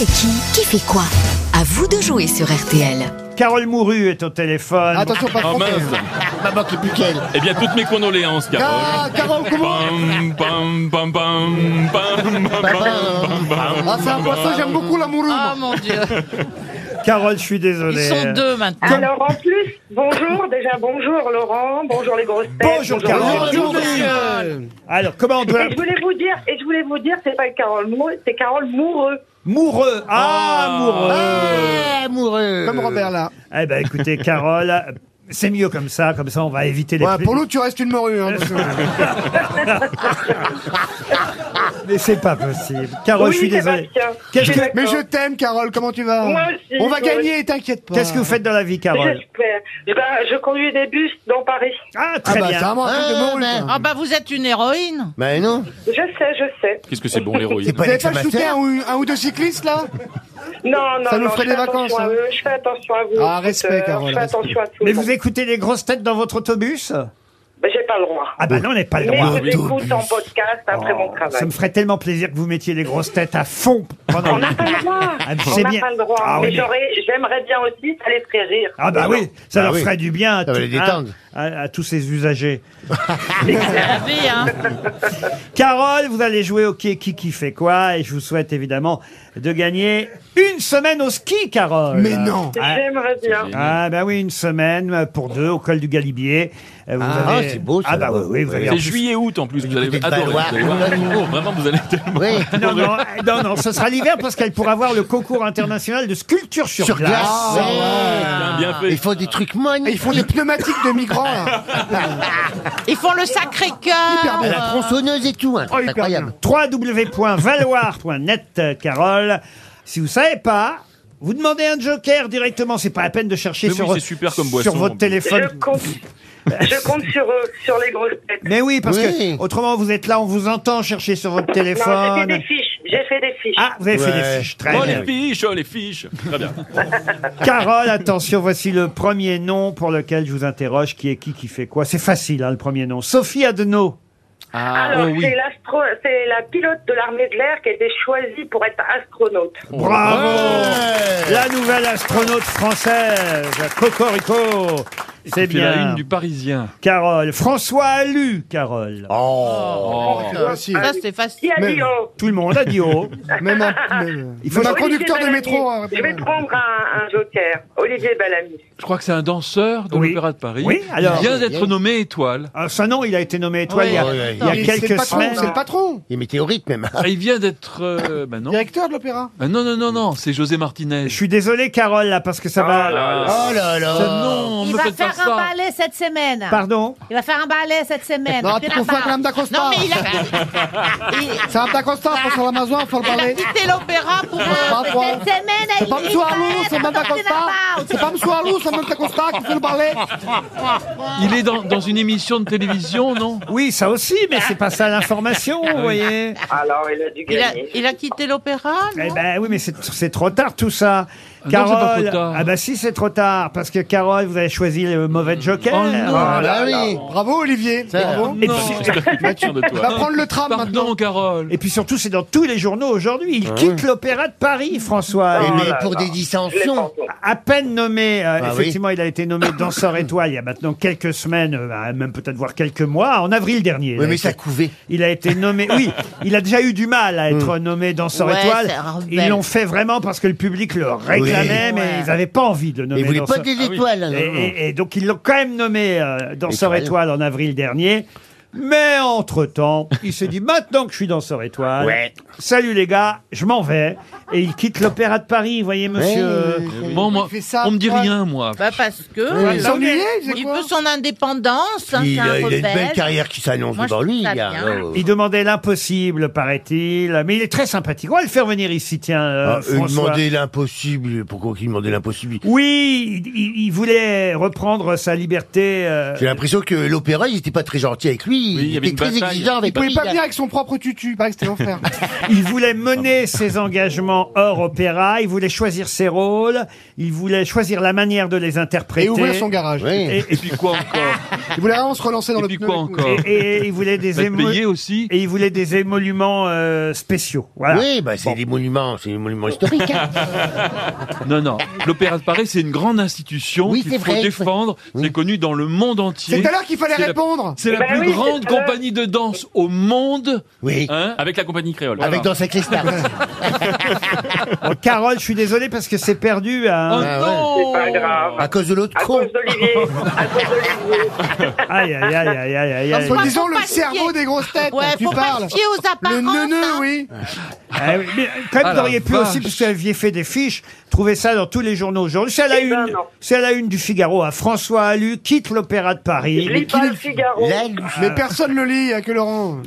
est qui Qui fait quoi? À vous de jouer sur RTL. Carole Mouru est au téléphone. Attention, pas tromper. mince Maman qui est plus qu'elle. Eh bien, toutes mes condoléances, Carole. Ah, Carole, comment Pam, pam, pam, pam, pam, pam, pam, pam, Ah, c'est un poisson, j'aime beaucoup l'amoureux. Oh mon dieu, Carole, je suis désolé. ils sont deux maintenant. Alors en plus, bonjour, déjà bonjour Laurent, bonjour les grosses têtes. Bonjour, Carole. Bonjour, Bonjour, monsieur. Alors, comment on doit... Et je voulais vous dire, et je voulais vous dire, c'est pas Carole Moureux, c'est Carole Moureux. Moureux. Ah, Ah. Moureux. Eh, amoureux. Comme Robert, là. Eh ben, écoutez, Carole, c'est mieux comme ça. Comme ça, on va éviter les... Ouais, pour l'autre, tu restes une morue. Hein. Mais c'est pas possible. Carole, Oui, je suis Sébastien. désolé. Qu'est-ce Je que, suis Mais je t'aime, Carole. Comment tu vas Moi aussi, On va moi gagner, t'inquiète pas. qu'est-ce que vous faites dans la vie, Carole J'espère. Eh ben, je conduis des bus dans Paris. Ah, Ah très bah, bien. c'est vraiment un truc de morue. quoi. Ah bah vous êtes une héroïne. Mais non, Je sais, je sais. Qu'est-ce que c'est bon, l'héroïne c'est pas Vous avez pas shooté l'exclamateur. un, ou- un ou deux cyclistes, là? Non, non, Ça nous non, ferait je des fais vacances, attention à hein. eux, Je fais attention à vous. Ah, respect, Euh, Carole, Je fais respect. attention à tout. Mais le vous écoutez les grosses têtes dans votre autobus? Ben, j'ai pas le droit. Ah bah non, on n'est pas le Mais droit. je vous écoute en podcast après mon Ça travail. me ferait tellement plaisir que vous mettiez les grosses têtes à fond pendant On n'a pas le droit. Ah, mais On n'a bien. pas le droit. Ah oui, mais mais- j'aurais, j'aimerais bien aussi, ça les ferait rire. Ah bah oui, ça Ah leur oui. ferait du bien à, Ça va tout- les détendre. à- à- à tous ces usagers. Hein. Carole, vous allez jouer au qui qui qui fait quoi? Et je vous souhaite évidemment de gagner une semaine au ski, Carole. Mais non. Ah, J'aimerais bien. ah, bah oui, une semaine pour deux au col du Galibier. Euh, Vous Ah, avez- c'est beau, ça, Ah bah oui, là-bas. oui, vous avez en C'est plus- juillet-août en plus, vous allez adorer. Valois. vous allez voir. Oh, vraiment, vous allez tellement. Oui. Non, non, non, non, ce sera l'hiver parce qu'elle pourra voir le concours international de sculpture sur, Sur glace. Ah, Ouais. Bien, bien fait. Ils font des trucs magnifiques. Ils font des pneumatiques de migrants. Ils font le sacré cœur. La tronçonneuse et tout, hein, Oh, c'est hyper incroyable. www.valoir.net, euh, Carole. Si vous savez pas, vous demandez un joker directement. C'est pas la peine de chercher Mais oui, sur, c'est super comme sur en votre plus. téléphone. Je compte sur eux, sur les grosses têtes. Mais oui, parce Oui. que autrement vous êtes là, on vous entend chercher sur votre Non, j'ai fait téléphone. des fiches. J'ai fait des fiches. Ah, vous avez fait des fiches, très Oh, bien. les fiches, oh, les fiches. Très bien. Carole, attention, voici le premier nom pour lequel je vous interroge. Qui est qui, qui fait quoi? C'est facile, hein, le premier nom. Sophie Adenau. Alors, oh oui. c'est l'astro, c'est la pilote de l'armée de l'air qui a été choisie pour être astronaute. Bravo La nouvelle astronaute française, Cocorico. C'est la bien. une du Parisien. Carole. François Allu, Carole. Oh. C'est facile. Ça c'est facile. Qui a dit oh Tout le monde a dit oh. Même un, même- Il faut- un Olivier conducteur de Bellamy. métro. hein, Je vais prendre un, un joker. Olivier Bellamy. Je crois que c'est un danseur de Oui. l'Opéra de Paris. Oui, alors- Il vient d'être nommé étoile. Ah, ça non, il a été nommé étoile il y a, Ouais, ouais, il y a Et c'est le quelques patron, semaines. C'est le patron. Il est météorite même. Ah, il vient d'être. euh, bah non. Directeur de l'opéra. Ah, non, non, non, non, c'est José Martinez. Je suis désolé, Carole, là, parce que ça va. Ah là là. Oh là Ça, là. non, Il me va faites pas faire un ballet cette semaine. Pardon? Il va faire un ballet cette semaine. Non, Puis tu confonds avec. Madame d'Acosta. Non mais il a, il, C'est un d'Acosta, pas sur l'Amazon, faut le il a parler. quitté l'opéra pour. Toi. Cette semaine, C'est pas M. Arlou, c'est Madame d'Acosta. C'est pas M. Arlou, c'est Madame d'Acosta qui fait le parler. Il est dans, dans une émission de télévision, non? Oui, ça aussi, mais c'est pas ça l'information, vous voyez. Alors, il a dû Il a, gagner. il a quitté l'opéra. non? Eh ben oui, mais c'est c'est trop tard tout ça. Ah non, c'est pas Carole, trop tard. ah bah si c'est trop tard parce que Carole, vous avez choisi le mauvais joker. Oh non. Ah bah oui. Bravo Olivier. Bravo. Et Non, puis- Va prendre le tram Pardon, maintenant. Carole. Et puis surtout, c'est dans tous les journaux aujourd'hui. Il quitte l'Opéra de Paris, François. Et mais là pour là. des dissensions. à peine nommé, euh, Ah oui. effectivement, il a été nommé danseur étoile il y a maintenant quelques semaines, euh, bah, même peut-être voir quelques mois, en avril dernier. il Oui, a mais été- ça couvait. Il a été nommé, oui, il a déjà eu du mal à être nommé danseur Ouais, étoile. c'est un rebelle. Ils l'ont fait vraiment parce que le public le réclamait, Oui. mais Ouais. ils n'avaient pas envie de le nommer vous voulez pas danseur. des étoiles. hein, Et, non. et- et donc ils l'ont quand même nommé euh, danseur Étoile. étoile en avril dernier. Mais entre-temps, il s'est dit, maintenant que je suis danseur étoile, Ouais. salut les gars, je m'en vais. Et il quitte l'Opéra de Paris, vous voyez, monsieur. Ouais. Bon, moi, Il on me dit rien, moi. Bah parce que. Il il s'ennuyait, il faisait il quoi veut son indépendance. hein, Il, c'est un a, il a une rebelle. belle carrière qui s'annonce Moi, je devant lui. ça il bien. oh. Il demandait l'impossible, paraît-il. Mais il est très sympathique. On va le faire venir ici, tiens, euh, Ah, eux François. demandaient l'impossible. Pourquoi qu'ils demandaient l'impossible? Oui, il, il- il voulait reprendre sa liberté. euh, J'ai l'impression que l'opéra, ils étaient pas très gentils avec lui. Oui, il y ils avait étaient une très bataille. exigeants Il avec pouvait lui. pas venir avec son propre tutu. Il paraît que c'était l'enfer. il voulait mener ses engagements hors opéra. Il voulait choisir ses rôles. Il voulait choisir la manière de les interpréter. Et ouvrir son garage. Oui. Et, Et puis quoi encore Il voulait vraiment se relancer dans Et le puis pneu quoi et tout. encore et- et il voulait des Vous êtes émo- payé aussi et il voulait des émoluments euh, spéciaux. Voilà. Oui, bah, c'est des monuments, c'est des monuments historiques. hein. Non, non. L'Opéra de Paris, c'est une grande institution Oui, qu'il c'est faut vrai. défendre. C'est connu dans le monde entier. C'est à l'heure qu'il fallait C'est la- répondre. C'est la Ben plus oui, grande c'est tout à l'heure. compagnie de danse au monde. Oui. Hein Avec la compagnie créole. Avec Danse avec les stars. Bon, Carole, je suis désolé parce que c'est perdu. Oh Hein. Ah ouais. non C'est pas grave. À cause de l'autre À con. cause d'Olivier. À cause d'Olivier. Aïe, aïe, aïe, aïe, aïe, aïe, aïe. Faut disons le cerveau des grosses têtes. Ouais, tu faut pas parles. se fier aux apparences. Le neuneu, hein. oui. Ah oui, mais quand même, Ah, vous la auriez pu vache. aussi, puisque vous aviez fait des fiches, trouver ça dans tous les journaux aujourd'hui. C'est à la Eh ben une, non. c'est à la une du Figaro. À François Allu quitte l'Opéra de Paris. Je lis pas le Figaro. Lui- Mais personne le lit, il y a que Laurent.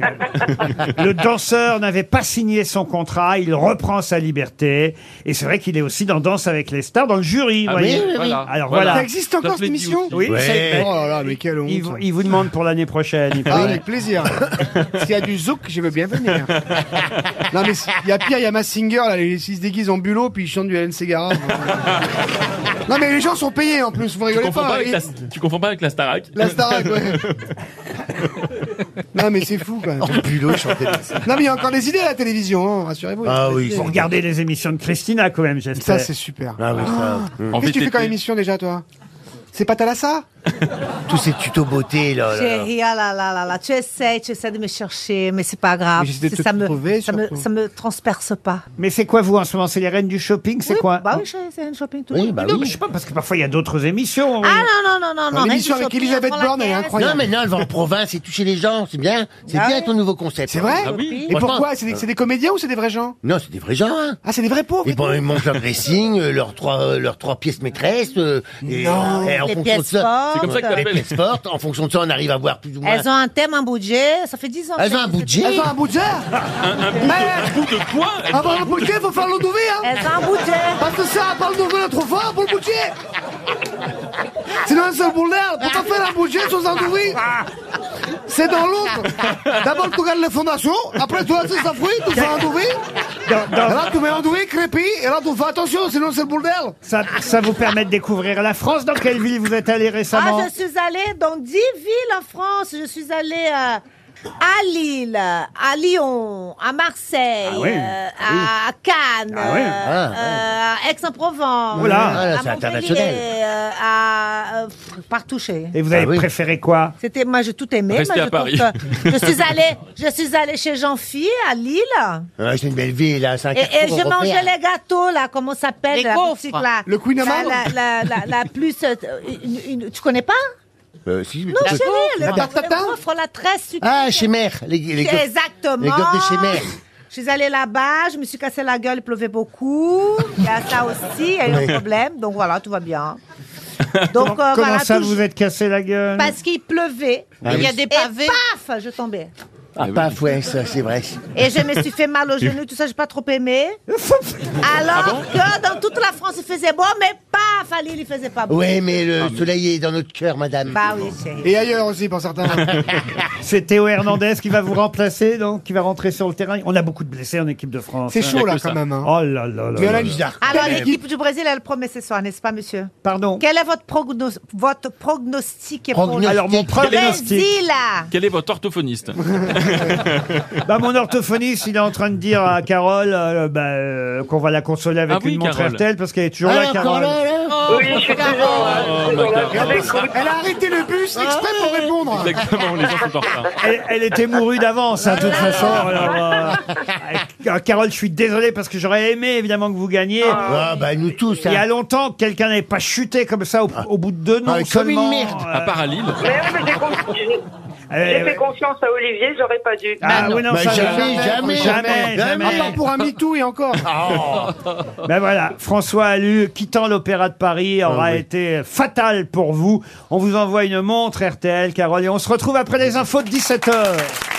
Le danseur n'avait pas signé son contrat. Il reprend sa liberté. Et c'est vrai qu'il est aussi dans Danse avec les stars, dans le jury. Ah voyez. oui, oui, oui. Voilà. Alors Voilà. voilà. Ça existe encore cette émission aussi. Oui, Ouais. Oh là là, mais quelle honte. il, vous- il vous demande pour l'année prochaine. il Ah, paraît. avec plaisir. S'il y a du zouk, je veux bien venir. non, mais il y a pire, il y a Massinger, là, ils se déguisent en bulot, puis ils chantent du Hélène Segara. non, mais les gens sont payés en plus, vous Tu rigolez confonds, pas. pas avec Et- la, tu confonds pas avec la Starac La Starac, ouais. non, mais c'est fou, quand même. En bulot, il chantait. Non, mais il y a encore des idées à la télévision, hein, rassurez-vous. Ah oui. Vous regardez les émissions de Christina quand même, Ça, j'espère. c'est super. Ah oui, ça. En Qu'est-ce que tu fais comme émission déjà, toi? C'est pas Thalassa Tous ces tutos beauté, là. là, là. Chérie, ah là là là là, tu essaies, tu essaies de me chercher, mais c'est pas grave. Mais j'essaie de te ça me, trouver, ça me, surtout. ça me transperce pas. Mais c'est quoi vous en ce moment C'est les reines du shopping C'est Oui, quoi Bah oui, c'est un shopping tout. Oui, bah Non, oui. mais je sais pas, parce que parfois il y a d'autres émissions. oui. Ah non, non, non, non, non. L'émission avec Elisabeth Borne, elle est incroyable. Non, mais non, elle va en province et toucher les gens, c'est bien. C'est Ah bien ouais ton nouveau concept. C'est vrai Ah oui Et Franchement, pourquoi C'est des, c'est des comédiens ou c'est des vrais gens Non, c'est des vrais gens, hein. Ah, c'est des vrais pauvres Et bon, ils montent leur dressing, euh, leurs trois, euh, leurs trois pièces maîtresses. euh, et, Non. et en Les fonction de pièces ça. C'est comme ça que les t'appelles. pièces fortes. En fonction de ça, on arrive à voir plus ou moins. Elles ont un thème, un budget, ça fait 10 ans. Elles que ont un budget. Elles ont un budget Un bout de quoi? Ah bah le budget, faut faire l'eau hein Elles ont un budget. Parce que ça, parle d'ouvrir trop fort pour le budget Sinon c'est le bordel, pour pas faire un budget sans en ouvrir C'est dans l'autre D'abord tu regardes les fondations, après tu as tes fruits, tu fais un là tu mets un ouvrir, crépi, et là tu fais attention, sinon c'est le bordel ça, ça vous permet de découvrir la France. Dans quelle ville vous êtes allé récemment Ah, je suis allée dans 10 villes en France. Je suis allée euh, à Lille, à Lyon, à Marseille, Ah oui. euh, à, à Cannes, Ah oui. euh, Ah, euh, à Aix-en-Provence, Oula. Ah, là, à c'est Montpellier, international. euh, à euh, pff, partout chez. Et vous avez Ah oui. préféré quoi? C'était, moi, j'ai tout aimé. Restez Moi, à je Paris. que- je suis allée, je suis allée chez Jean-Phi à Lille. C'est une belle ville, là. C'est un Et, et carrefour je européen. mangeais les gâteaux, là, comment ça s'appelle Les la gaufres. boutique, là? Le Queen la, Amand la, la, la, la plus... euh, une- une- tu connais pas? Euh, si, mais Non, chérie, le, La le, tarte tatin gaufre, la très sucrée. Ah, chez Mère. Les, les Exactement. les gaufres de chez Mère. Je suis allée là-bas, je me suis cassé la gueule, il pleuvait beaucoup. Il y a ça aussi, il y a eu Oui. un problème. Donc voilà, tout va bien. Donc euh, Comment voilà, ça, tout- vous êtes cassé la gueule? Parce qu'il pleuvait. Ah Il y a oui. des Et pavés. paf, je tombais. Ah, paf, ouais, ça, c'est vrai. Et je me suis fait mal aux genoux, tout ça, j'ai pas trop aimé. Alors que dans toute la France, il faisait beau, mais paf, à Lille, il faisait pas beau. Ouais, mais le soleil est dans notre cœur, madame. Bah oui. Et ailleurs aussi pour certains. C'est Théo Hernandez qui va vous remplacer, donc, qui va rentrer sur le terrain. On a beaucoup de blessés en équipe de France. C'est hein. chaud là quand même. hein. Oh là là là. Mais là bizarre. Alors l'équipe du Brésil, elle promet ce soir, n'est-ce pas, monsieur? Pardon? Quel est votre, prognos- votre prognostic pour le. Alors mon pronostic. Brésil Quel est votre orthophoniste? Bah, mon orthophoniste, il est en train de dire à Carole euh, bah, euh, qu'on va la consoler avec Ah oui, une montre Carole. RTL parce qu'elle est toujours Ah, là, encore Carole. Oui, je suis toujours là. Oh, ma. Elle a arrêté le bus exprès pour répondre. Exactement, les gens sont en retard. Elle, elle était mourue d'avance, hein, de toute façon. Alors, euh, euh, Carole, je suis désolé parce que j'aurais aimé évidemment que vous gagniez. Ah, bah, nous tous, Il y a hein. longtemps que quelqu'un n'avait pas chuté comme ça au, au bout de deux noms Ah, comme une seulement. merde. euh, À part à Lille. Mais oui, mais j'ai con- j'ai- eh, j'ai ouais. fait confiance à Olivier, j'aurais pas dû. Ah oui, non, Bah, ça, jamais, jamais, jamais, jamais. À part pour un MeToo et encore. Ben voilà, François Allu, quittant l'Opéra de Paris, aura Ah oui. été fatal pour vous. On vous envoie une montre RTL, Carole, et on se retrouve après les infos de 17h.